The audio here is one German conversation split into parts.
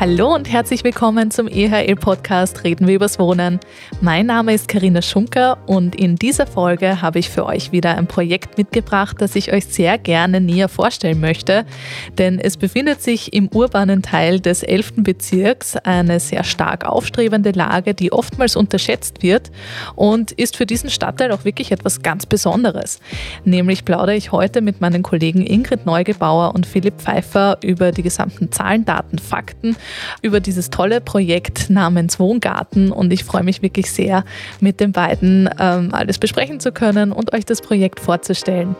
Hallo und herzlich willkommen zum EHL-Podcast Reden wir übers Wohnen. Mein Name ist Karina Schunker und in dieser Folge habe ich für euch wieder ein Projekt mitgebracht, das ich euch sehr gerne näher vorstellen möchte. Denn es befindet sich im urbanen Teil des 11. Bezirks, eine sehr stark aufstrebende Lage, die oftmals unterschätzt wird und ist für diesen Stadtteil auch wirklich etwas ganz Besonderes. Nämlich plaudere ich heute mit meinen Kollegen Ingrid Neugebauer und Philipp Pfeiffer über die gesamten Zahlen, Daten, Fakten über dieses tolle Projekt namens Wohngarten und ich freue mich wirklich sehr, mit den beiden ähm, alles besprechen zu können und euch das Projekt vorzustellen.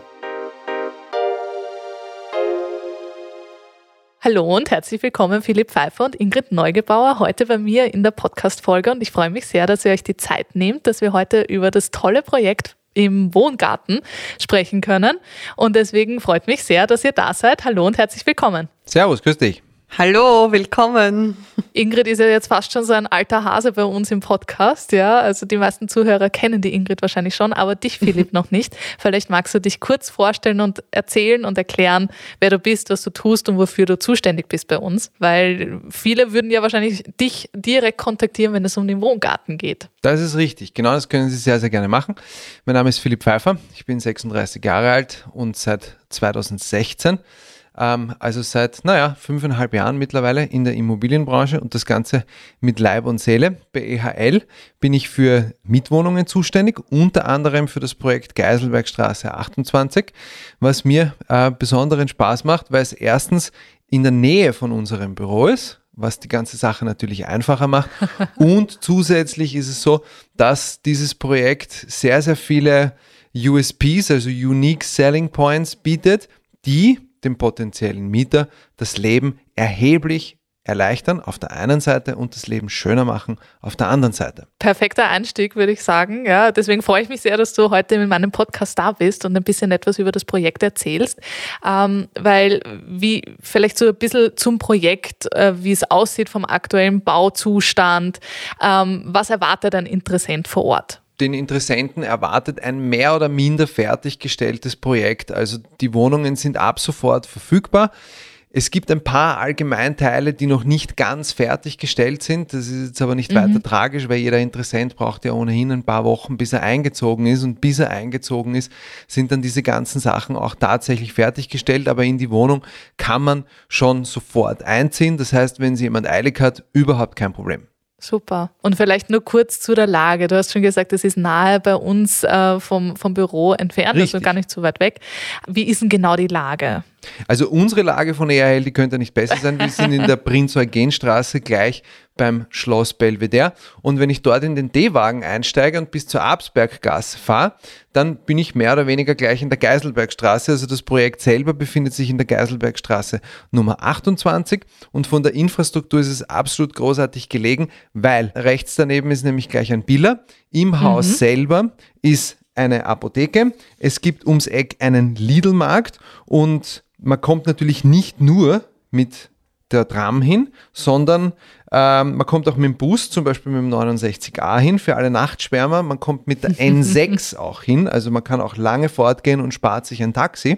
Hallo und herzlich willkommen Philipp Pfeiffer und Ingrid Neugebauer heute bei mir in der Podcast-Folge und ich freue mich sehr, dass ihr euch die Zeit nehmt, dass wir heute über das tolle Projekt im Wohngarten sprechen können und deswegen freut mich sehr, dass ihr da seid. Hallo und herzlich willkommen. Servus, grüß dich. Hallo, willkommen. Ingrid ist ja jetzt fast schon so ein alter Hase bei uns im Podcast, ja. Also die meisten Zuhörer kennen die Ingrid wahrscheinlich schon, aber dich, Philipp, noch nicht. Vielleicht magst du dich kurz vorstellen und erzählen und erklären, wer du bist, was du tust und wofür du zuständig bist bei uns. Weil viele würden ja wahrscheinlich dich direkt kontaktieren, wenn es um den Wohngarten geht. Das ist richtig. Genau das können Sie sehr, sehr gerne machen. Mein Name ist Philipp Pfeiffer. Ich bin 36 Jahre alt und seit 2016 ähm, also seit, naja, fünfeinhalb Jahren mittlerweile in der Immobilienbranche und das Ganze mit Leib und Seele. Bei EHL bin ich für Mietwohnungen zuständig, unter anderem für das Projekt Geiselbergstraße 28, was mir äh, besonderen Spaß macht, weil es erstens in der Nähe von unserem Büro ist, was die ganze Sache natürlich einfacher macht. Und zusätzlich ist es so, dass dieses Projekt sehr, sehr viele USPs, also Unique Selling Points bietet, die dem potenziellen Mieter das Leben erheblich erleichtern auf der einen Seite und das Leben schöner machen auf der anderen Seite. Perfekter Einstieg, würde ich sagen. Ja, deswegen freue ich mich sehr, dass du heute in meinem Podcast da bist und ein bisschen etwas über das Projekt erzählst. Ähm, weil, wie vielleicht so ein bisschen zum Projekt, äh, wie es aussieht vom aktuellen Bauzustand, ähm, was erwartet ein Interessent vor Ort? Den Interessenten erwartet ein mehr oder minder fertiggestelltes Projekt. Also die Wohnungen sind ab sofort verfügbar. Es gibt ein paar Allgemeinteile, die noch nicht ganz fertiggestellt sind. Das ist jetzt aber nicht mhm. weiter tragisch, weil jeder Interessent braucht ja ohnehin ein paar Wochen, bis er eingezogen ist. Und bis er eingezogen ist, sind dann diese ganzen Sachen auch tatsächlich fertiggestellt. Aber in die Wohnung kann man schon sofort einziehen. Das heißt, wenn sie jemand eilig hat, überhaupt kein Problem. Super. Und vielleicht nur kurz zu der Lage. Du hast schon gesagt, es ist nahe bei uns äh, vom, vom Büro entfernt, also Richtig. also gar nicht so weit weg. Wie ist denn genau die Lage? Also unsere Lage von ERL, die könnte nicht besser sein. Wir sind in der Prinz-Eugen-Straße gleich beim Schloss Belvedere. Und wenn ich dort in den D-Wagen einsteige und bis zur Absberggasse fahre, dann bin ich mehr oder weniger gleich in der Geiselbergstraße. Also das Projekt selber befindet sich in der Geiselbergstraße Nummer 28 und von der Infrastruktur ist es absolut großartig gelegen, weil rechts daneben ist nämlich gleich ein Biller. Im Haus mhm. selber ist eine Apotheke. Es gibt ums Eck einen Lidl-Markt und man kommt natürlich nicht nur mit der Tram hin, sondern ähm, man kommt auch mit dem Bus, zum Beispiel mit dem 69a hin für alle Nachtschwärmer. Man kommt mit der N6 auch hin, also man kann auch lange fortgehen und spart sich ein Taxi.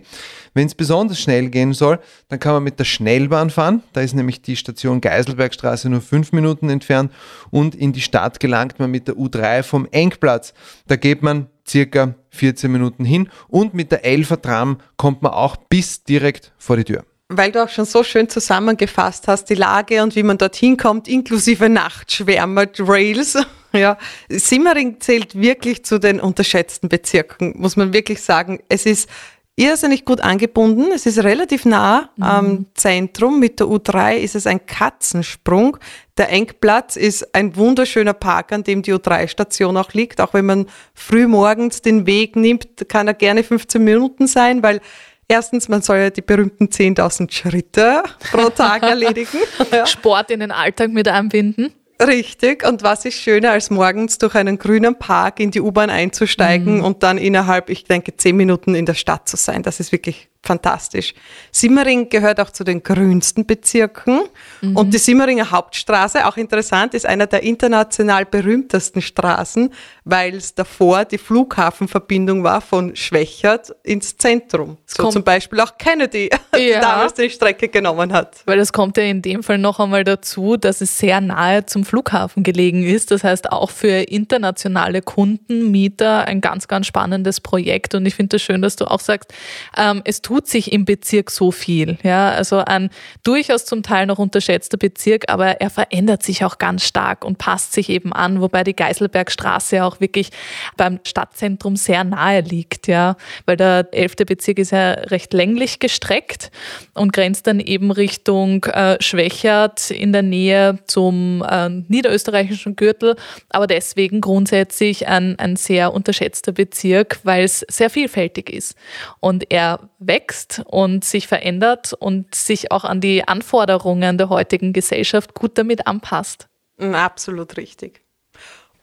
Wenn es besonders schnell gehen soll, dann kann man mit der Schnellbahn fahren. Da ist nämlich die Station Geiselbergstraße nur fünf Minuten entfernt und in die Stadt gelangt man mit der U3 vom Engplatz. Da geht man circa 14 Minuten hin und mit der 11er Tram kommt man auch bis direkt vor die Tür weil du auch schon so schön zusammengefasst hast, die Lage und wie man dorthin kommt, inklusive Nachtschwärmer, Rails. Ja, Simmering zählt wirklich zu den unterschätzten Bezirken, muss man wirklich sagen. Es ist irrsinnig gut angebunden. Es ist relativ nah mhm. am Zentrum. Mit der U3 ist es ein Katzensprung. Der Engplatz ist ein wunderschöner Park, an dem die U3-Station auch liegt. Auch wenn man früh morgens den Weg nimmt, kann er gerne 15 Minuten sein, weil Erstens, man soll ja die berühmten 10.000 Schritte pro Tag erledigen. ja. Sport in den Alltag mit einbinden. Richtig. Und was ist schöner, als morgens durch einen grünen Park in die U-Bahn einzusteigen mhm. und dann innerhalb, ich denke, zehn Minuten in der Stadt zu sein? Das ist wirklich fantastisch. Simmering gehört auch zu den grünsten Bezirken mhm. und die Simmeringer Hauptstraße, auch interessant, ist einer der international berühmtesten Straßen, weil es davor die Flughafenverbindung war von Schwächert ins Zentrum. So zum Beispiel auch Kennedy, ja. damals die Strecke genommen hat. Weil es kommt ja in dem Fall noch einmal dazu, dass es sehr nahe zum Flughafen gelegen ist. Das heißt auch für internationale Kunden, Mieter ein ganz, ganz spannendes Projekt. Und ich finde es das schön, dass du auch sagst, ähm, es tut sich im Bezirk so viel. Ja, also ein durchaus zum Teil noch unterschätzter Bezirk, aber er verändert sich auch ganz stark und passt sich eben an, wobei die Geiselbergstraße auch wirklich beim Stadtzentrum sehr nahe liegt, ja, weil der elfte Bezirk ist ja recht länglich gestreckt und grenzt dann eben Richtung äh, Schwächert in der Nähe zum äh, niederösterreichischen Gürtel, aber deswegen grundsätzlich ein, ein sehr unterschätzter Bezirk, weil es sehr vielfältig ist. Und er wächst wächst und sich verändert und sich auch an die Anforderungen der heutigen Gesellschaft gut damit anpasst. Mm, absolut richtig.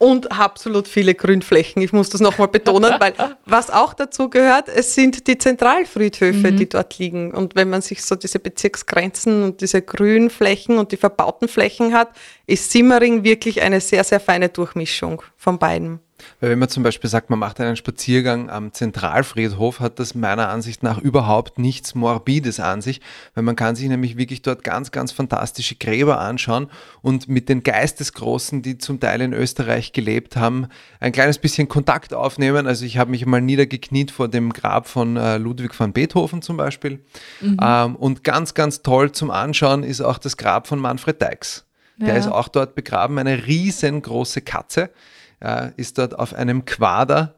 Und absolut viele Grünflächen. Ich muss das nochmal betonen, weil was auch dazu gehört, es sind die Zentralfriedhöfe, mhm. die dort liegen. Und wenn man sich so diese Bezirksgrenzen und diese Grünflächen und die verbauten Flächen hat, ist Simmering wirklich eine sehr, sehr feine Durchmischung von beiden. Weil wenn man zum Beispiel sagt, man macht einen Spaziergang am Zentralfriedhof, hat das meiner Ansicht nach überhaupt nichts Morbides an sich, weil man kann sich nämlich wirklich dort ganz, ganz fantastische Gräber anschauen und mit den Geistesgroßen, die zum Teil in Österreich gelebt haben, ein kleines bisschen Kontakt aufnehmen. Also ich habe mich mal niedergekniet vor dem Grab von äh, Ludwig van Beethoven zum Beispiel. Mhm. Ähm, und ganz, ganz toll zum Anschauen ist auch das Grab von Manfred Deix. Der ja. ist auch dort begraben, eine riesengroße Katze äh, ist dort auf einem Quader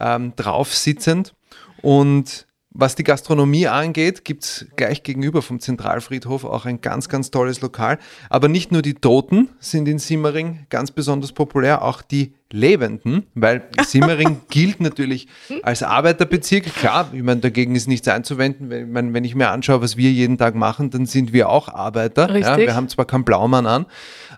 ähm, drauf sitzend. Und was die Gastronomie angeht, gibt es gleich gegenüber vom Zentralfriedhof auch ein ganz, ganz tolles Lokal. Aber nicht nur die Toten sind in Simmering ganz besonders populär, auch die Lebenden, weil Simmering gilt natürlich als Arbeiterbezirk. Klar, ich meine, dagegen ist nichts einzuwenden. Wenn, ich meine, wenn ich mir anschaue, was wir jeden Tag machen, dann sind wir auch Arbeiter. Ja, wir haben zwar keinen Blaumann an,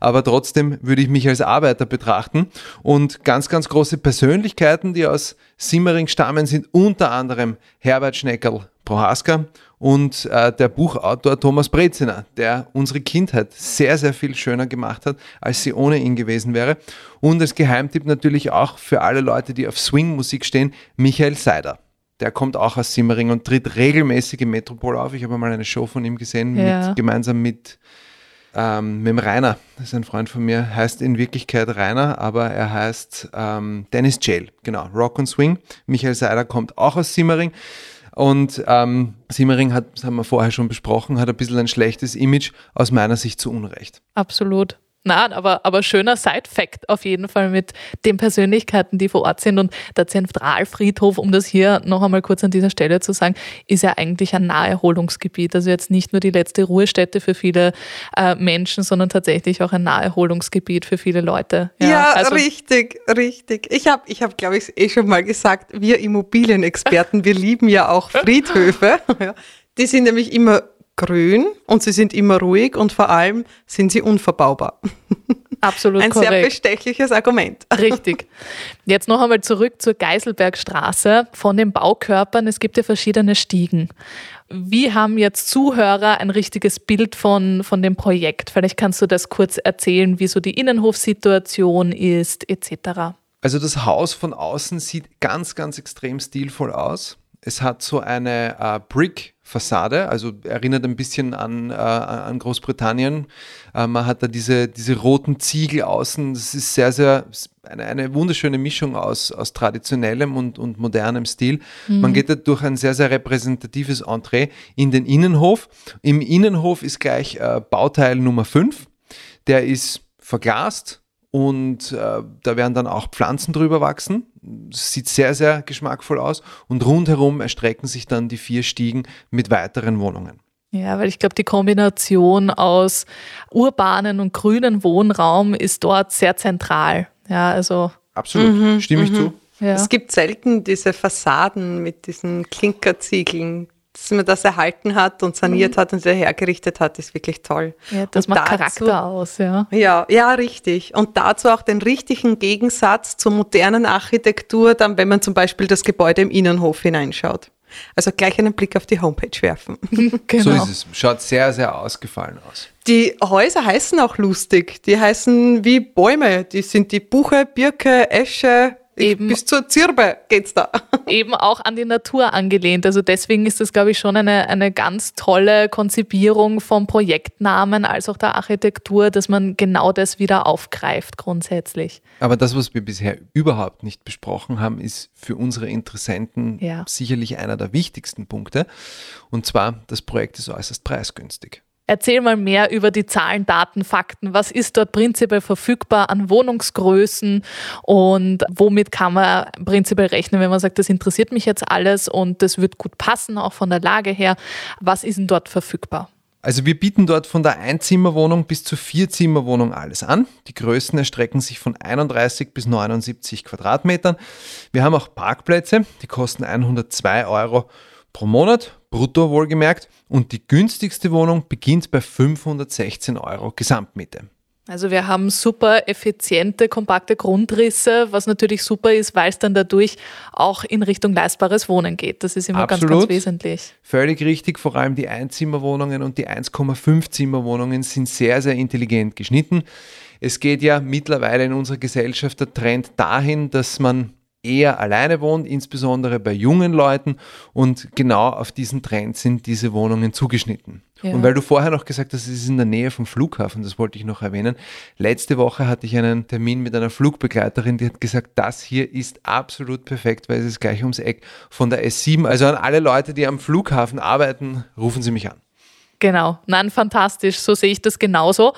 aber trotzdem würde ich mich als Arbeiter betrachten. Und ganz, ganz große Persönlichkeiten, die aus Simmering stammen, sind unter anderem Herbert Schneckerl Prohaska und äh, der Buchautor Thomas Breziner, der unsere Kindheit sehr, sehr viel schöner gemacht hat, als sie ohne ihn gewesen wäre. Und als Geheimtipp natürlich auch für alle Leute, die auf Swing-Musik stehen, Michael Seider. Der kommt auch aus Simmering und tritt regelmäßig im Metropol auf. Ich habe mal eine Show von ihm gesehen, ja. mit, gemeinsam mit, ähm, mit dem Rainer. Das ist ein Freund von mir, heißt in Wirklichkeit Rainer, aber er heißt ähm, Dennis Jail. Genau, Rock und Swing. Michael Seider kommt auch aus Simmering. Und ähm, Simmering hat, das haben wir vorher schon besprochen, hat ein bisschen ein schlechtes Image, aus meiner Sicht zu Unrecht. Absolut. Nein, aber, aber schöner Side-Fact auf jeden Fall mit den Persönlichkeiten, die vor Ort sind. Und der Zentralfriedhof, um das hier noch einmal kurz an dieser Stelle zu sagen, ist ja eigentlich ein Naherholungsgebiet. Also jetzt nicht nur die letzte Ruhestätte für viele äh, Menschen, sondern tatsächlich auch ein Naherholungsgebiet für viele Leute. Ja, ja also richtig, richtig. Ich habe, ich hab, glaube ich, eh schon mal gesagt, wir Immobilienexperten, wir lieben ja auch Friedhöfe. Die sind nämlich immer grün und sie sind immer ruhig und vor allem sind sie unverbaubar. Absolut Ein korrekt. sehr bestechliches Argument. Richtig. Jetzt noch einmal zurück zur Geiselbergstraße von den Baukörpern. Es gibt ja verschiedene Stiegen. Wie haben jetzt Zuhörer ein richtiges Bild von, von dem Projekt? Vielleicht kannst du das kurz erzählen, wie so die Innenhofsituation ist, etc. Also das Haus von außen sieht ganz, ganz extrem stilvoll aus. Es hat so eine äh, Brick-Fassade, also erinnert ein bisschen an, äh, an Großbritannien. Äh, man hat da diese, diese roten Ziegel außen. Das ist sehr, sehr eine, eine wunderschöne Mischung aus, aus traditionellem und, und modernem Stil. Mhm. Man geht da durch ein sehr, sehr repräsentatives Entree in den Innenhof. Im Innenhof ist gleich äh, Bauteil Nummer 5. Der ist verglast, und äh, da werden dann auch Pflanzen drüber wachsen. Sieht sehr, sehr geschmackvoll aus und rundherum erstrecken sich dann die vier Stiegen mit weiteren Wohnungen. Ja, weil ich glaube, die Kombination aus urbanen und grünen Wohnraum ist dort sehr zentral. Ja, also. Absolut, mhm, stimme ich mhm. zu. Ja. Es gibt selten diese Fassaden mit diesen Klinkerziegeln, dass man das erhalten hat und saniert mhm. hat und wieder hergerichtet hat, ist wirklich toll. Ja, das und macht dazu, Charakter aus, ja. Ja, ja, richtig. Und dazu auch den richtigen Gegensatz zur modernen Architektur, dann, wenn man zum Beispiel das Gebäude im Innenhof hineinschaut. Also gleich einen Blick auf die Homepage werfen. genau. So ist es. Schaut sehr, sehr ausgefallen aus. Die Häuser heißen auch lustig. Die heißen wie Bäume. Die sind die Buche, Birke, Esche, Eben, bis zur Zirbe geht's da. Eben auch an die Natur angelehnt. Also deswegen ist das, glaube ich, schon eine, eine ganz tolle Konzipierung vom Projektnamen als auch der Architektur, dass man genau das wieder aufgreift grundsätzlich. Aber das, was wir bisher überhaupt nicht besprochen haben, ist für unsere Interessenten ja. sicherlich einer der wichtigsten Punkte. Und zwar, das Projekt ist äußerst preisgünstig. Erzähl mal mehr über die Zahlen, Daten, Fakten. Was ist dort prinzipiell verfügbar an Wohnungsgrößen und womit kann man prinzipiell rechnen, wenn man sagt, das interessiert mich jetzt alles und das wird gut passen, auch von der Lage her. Was ist denn dort verfügbar? Also wir bieten dort von der Einzimmerwohnung bis zur Vierzimmerwohnung alles an. Die Größen erstrecken sich von 31 bis 79 Quadratmetern. Wir haben auch Parkplätze, die kosten 102 Euro pro Monat, brutto wohlgemerkt. Und die günstigste Wohnung beginnt bei 516 Euro Gesamtmiete. Also wir haben super effiziente, kompakte Grundrisse, was natürlich super ist, weil es dann dadurch auch in Richtung leistbares Wohnen geht. Das ist immer Absolut. ganz, ganz wesentlich. Völlig richtig. Vor allem die Einzimmerwohnungen und die 1,5 Zimmerwohnungen sind sehr, sehr intelligent geschnitten. Es geht ja mittlerweile in unserer Gesellschaft der Trend dahin, dass man eher alleine wohnt, insbesondere bei jungen Leuten. Und genau auf diesen Trend sind diese Wohnungen zugeschnitten. Ja. Und weil du vorher noch gesagt hast, es ist in der Nähe vom Flughafen, das wollte ich noch erwähnen. Letzte Woche hatte ich einen Termin mit einer Flugbegleiterin, die hat gesagt, das hier ist absolut perfekt, weil es ist gleich ums Eck von der S7. Also an alle Leute, die am Flughafen arbeiten, rufen Sie mich an. Genau, nein, fantastisch, so sehe ich das genauso.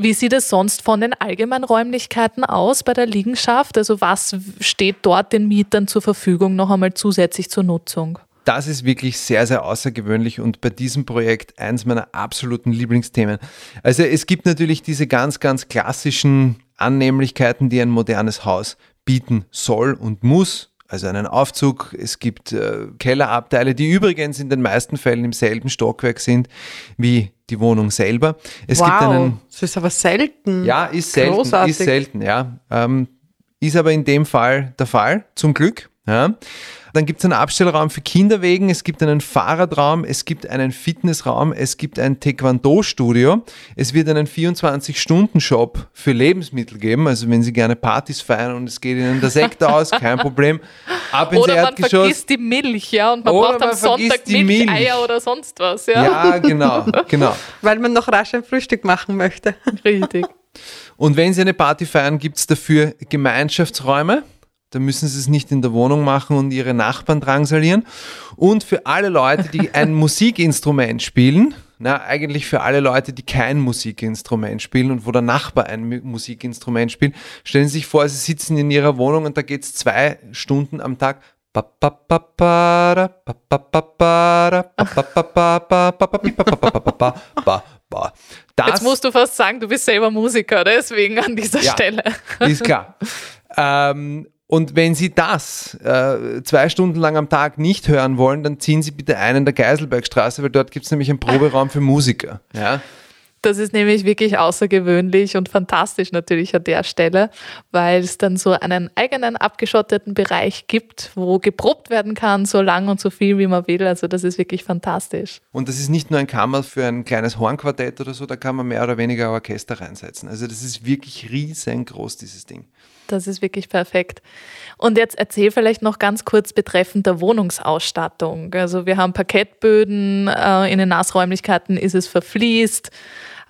Wie sieht es sonst von den allgemeinen Räumlichkeiten aus bei der Liegenschaft? Also was steht dort den Mietern zur Verfügung noch einmal zusätzlich zur Nutzung? Das ist wirklich sehr, sehr außergewöhnlich und bei diesem Projekt eins meiner absoluten Lieblingsthemen. Also es gibt natürlich diese ganz, ganz klassischen Annehmlichkeiten, die ein modernes Haus bieten soll und muss also einen Aufzug. Es gibt äh, Kellerabteile, die übrigens in den meisten Fällen im selben Stockwerk sind wie die Wohnung selber. Es wow, gibt einen, das ist aber selten. Ja, ist selten, Großartig. ist selten, ja. Ähm, ist aber in dem Fall der Fall, zum Glück. Ja. Dann gibt es einen Abstellraum für Kinderwegen, es gibt einen Fahrradraum, es gibt einen Fitnessraum, es gibt ein Taekwondo-Studio, es wird einen 24-Stunden-Shop für Lebensmittel geben, also wenn Sie gerne Partys feiern und es geht Ihnen der Sekt aus, kein Problem. Ab ins oder Erdgeschoss. man vergisst die Milch, ja, und man oder braucht am Sonntag Milch, Milch, Eier oder sonst was, ja. Ja, genau, genau. Weil man noch rasch ein Frühstück machen möchte. Richtig. Und wenn Sie eine Party feiern, gibt es dafür Gemeinschaftsräume. Da müssen sie es nicht in der Wohnung machen und ihre Nachbarn drangsalieren. Und für alle Leute, die ein Musikinstrument spielen, na, eigentlich für alle Leute, die kein Musikinstrument spielen und wo der Nachbar ein Musikinstrument spielt, stellen Sie sich vor, Sie sitzen in Ihrer Wohnung und da geht es zwei Stunden am Tag. Jetzt musst du fast sagen, du bist selber Musiker, deswegen an dieser ja, Stelle. Ist klar. Ähm, und wenn Sie das äh, zwei Stunden lang am Tag nicht hören wollen, dann ziehen Sie bitte einen der Geiselbergstraße, weil dort gibt es nämlich einen Proberaum für Musiker. Ja? Das ist nämlich wirklich außergewöhnlich und fantastisch natürlich an der Stelle, weil es dann so einen eigenen abgeschotteten Bereich gibt, wo geprobt werden kann, so lang und so viel wie man will. Also das ist wirklich fantastisch. Und das ist nicht nur ein Kammer für ein kleines Hornquartett oder so, da kann man mehr oder weniger Orchester reinsetzen. Also das ist wirklich riesengroß, dieses Ding. Das ist wirklich perfekt. Und jetzt erzähl vielleicht noch ganz kurz betreffend der Wohnungsausstattung. Also wir haben Parkettböden, äh, in den Nassräumlichkeiten ist es verfließt.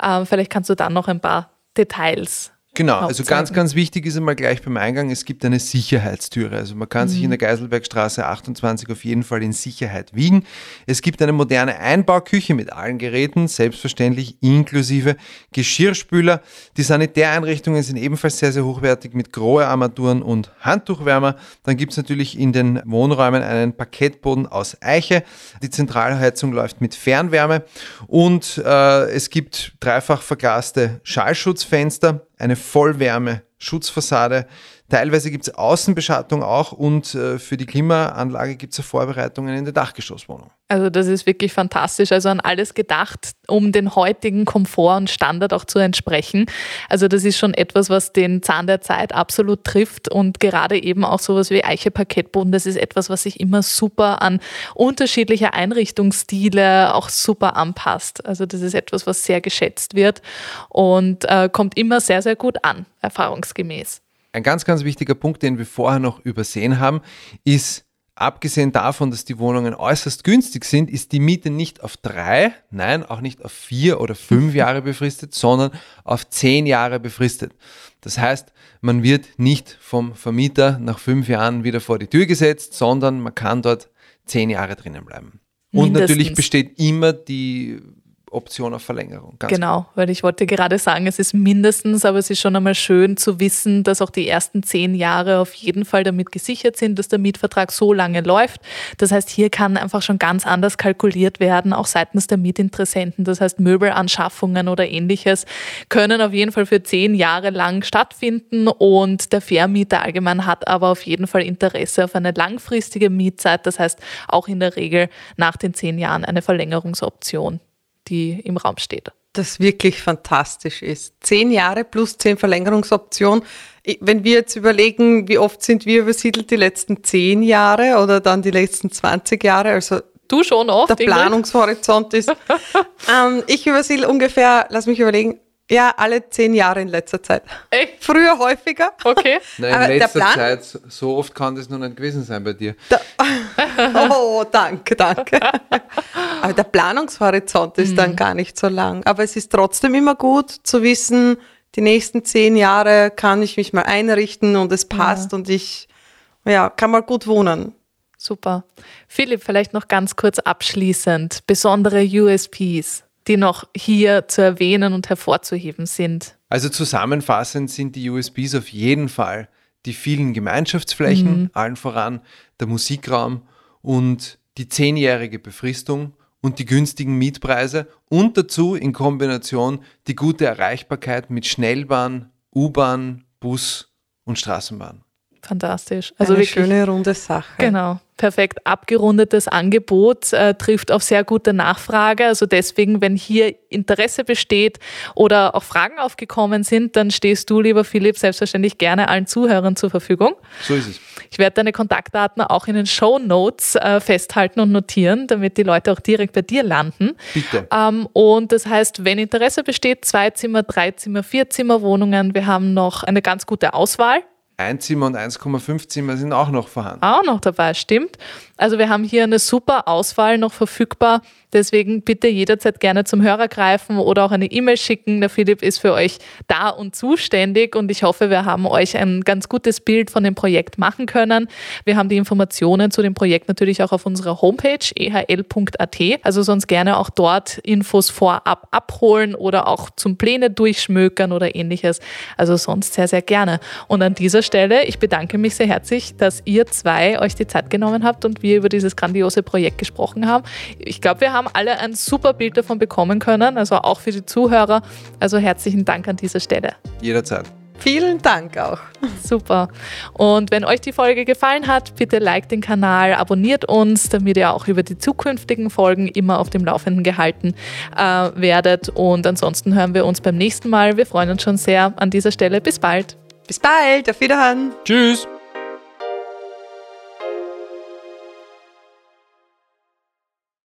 Äh, vielleicht kannst du dann noch ein paar Details Genau, also ganz, ganz wichtig ist einmal gleich beim Eingang, es gibt eine Sicherheitstüre. Also man kann mhm. sich in der Geiselbergstraße 28 auf jeden Fall in Sicherheit wiegen. Es gibt eine moderne Einbauküche mit allen Geräten, selbstverständlich inklusive Geschirrspüler. Die Sanitäreinrichtungen sind ebenfalls sehr, sehr hochwertig mit Grohe-Armaturen und Handtuchwärmer. Dann gibt es natürlich in den Wohnräumen einen Parkettboden aus Eiche. Die Zentralheizung läuft mit Fernwärme und äh, es gibt dreifach verglaste Schallschutzfenster eine Vollwärme Schutzfassade, Teilweise gibt es Außenbeschattung auch und äh, für die Klimaanlage gibt es Vorbereitungen in der Dachgeschosswohnung. Also das ist wirklich fantastisch. Also an alles gedacht, um den heutigen Komfort und Standard auch zu entsprechen. Also das ist schon etwas, was den Zahn der Zeit absolut trifft und gerade eben auch sowas wie Eiche Parkettboden, das ist etwas, was sich immer super an unterschiedliche Einrichtungsstile auch super anpasst. Also das ist etwas, was sehr geschätzt wird und äh, kommt immer sehr, sehr gut an, erfahrungsgemäß. Ein ganz, ganz wichtiger Punkt, den wir vorher noch übersehen haben, ist, abgesehen davon, dass die Wohnungen äußerst günstig sind, ist die Miete nicht auf drei, nein, auch nicht auf vier oder fünf Jahre befristet, sondern auf zehn Jahre befristet. Das heißt, man wird nicht vom Vermieter nach fünf Jahren wieder vor die Tür gesetzt, sondern man kann dort zehn Jahre drinnen bleiben. Und Mindestens. natürlich besteht immer die Option auf Verlängerung. genau, klar. weil ich wollte gerade sagen, es ist mindestens, aber es ist schon einmal schön zu wissen, dass auch die ersten zehn Jahre auf jeden Fall damit gesichert sind, dass der Mietvertrag so lange läuft. Das heißt, hier kann einfach schon ganz anders kalkuliert werden, auch seitens der Mietinteressenten. Das heißt, Möbelanschaffungen oder ähnliches können auf jeden Fall für zehn Jahre lang stattfinden und der Vermieter allgemein hat aber auf jeden Fall Interesse auf eine langfristige Mietzeit. Das heißt, auch in der Regel nach den zehn Jahren eine Verlängerungsoption die im Raum steht. Das wirklich fantastisch ist. Zehn Jahre plus zehn Verlängerungsoptionen. Wenn wir jetzt überlegen, wie oft sind wir übersiedelt die letzten zehn Jahre oder dann die letzten 20 Jahre, also Du schon oft. Der Planungshorizont ist. ähm, ich übersiedle ungefähr, lass mich überlegen, ja, alle zehn Jahre in letzter Zeit. Echt? Früher häufiger. Okay. Nein, in letzter Zeit, so oft kann das noch nicht gewesen sein bei dir. Da, oh, danke, danke. Aber der Planungshorizont ist mhm. dann gar nicht so lang. Aber es ist trotzdem immer gut zu wissen, die nächsten zehn Jahre kann ich mich mal einrichten und es passt ja. und ich ja, kann mal gut wohnen. Super. Philipp, vielleicht noch ganz kurz abschließend. Besondere USPs die noch hier zu erwähnen und hervorzuheben sind? Also zusammenfassend sind die USBs auf jeden Fall die vielen Gemeinschaftsflächen, mhm. allen voran der Musikraum und die zehnjährige Befristung und die günstigen Mietpreise und dazu in Kombination die gute Erreichbarkeit mit Schnellbahn, U-Bahn, Bus und Straßenbahn. Fantastisch. Also Eine wirklich, schöne runde Sache. Genau perfekt abgerundetes Angebot, äh, trifft auf sehr gute Nachfrage. Also deswegen, wenn hier Interesse besteht oder auch Fragen aufgekommen sind, dann stehst du, lieber Philipp, selbstverständlich gerne allen Zuhörern zur Verfügung. So ist es. Ich werde deine Kontaktdaten auch in den Show Notes äh, festhalten und notieren, damit die Leute auch direkt bei dir landen. Bitte. Ähm, und das heißt, wenn Interesse besteht, zwei Zimmer, drei Zimmer, vier Zimmer Wohnungen, wir haben noch eine ganz gute Auswahl. Ein Zimmer und 1,5 Zimmer sind auch noch vorhanden. Auch noch dabei, stimmt. Also wir haben hier eine super Auswahl noch verfügbar. Deswegen bitte jederzeit gerne zum Hörer greifen oder auch eine E-Mail schicken. Der Philipp ist für euch da und zuständig und ich hoffe, wir haben euch ein ganz gutes Bild von dem Projekt machen können. Wir haben die Informationen zu dem Projekt natürlich auch auf unserer Homepage ehl.at. Also sonst gerne auch dort Infos vorab abholen oder auch zum Pläne durchschmökern oder ähnliches. Also sonst sehr, sehr gerne. Und an dieser Stelle, ich bedanke mich sehr herzlich, dass ihr zwei euch die Zeit genommen habt und wir über dieses grandiose Projekt gesprochen haben. Ich glaube, wir haben alle ein super Bild davon bekommen können, also auch für die Zuhörer. Also herzlichen Dank an dieser Stelle. Jederzeit. Vielen Dank auch. Super. Und wenn euch die Folge gefallen hat, bitte liked den Kanal, abonniert uns, damit ihr auch über die zukünftigen Folgen immer auf dem Laufenden gehalten äh, werdet. Und ansonsten hören wir uns beim nächsten Mal. Wir freuen uns schon sehr an dieser Stelle. Bis bald. Bis bald. Auf Wiederhören. Tschüss.